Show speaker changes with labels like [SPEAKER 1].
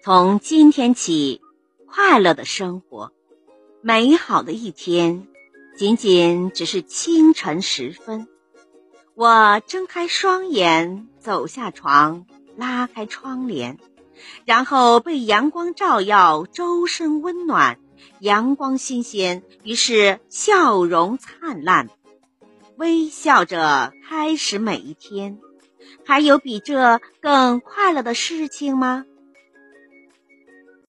[SPEAKER 1] 从今天起快乐的生活美好的一天仅仅只是清晨时分。我睁开双眼走下床拉开窗帘然后被阳光照耀周身温暖阳光新鲜于是笑容灿烂。微笑着开始每一天还有比这更快乐的事情吗？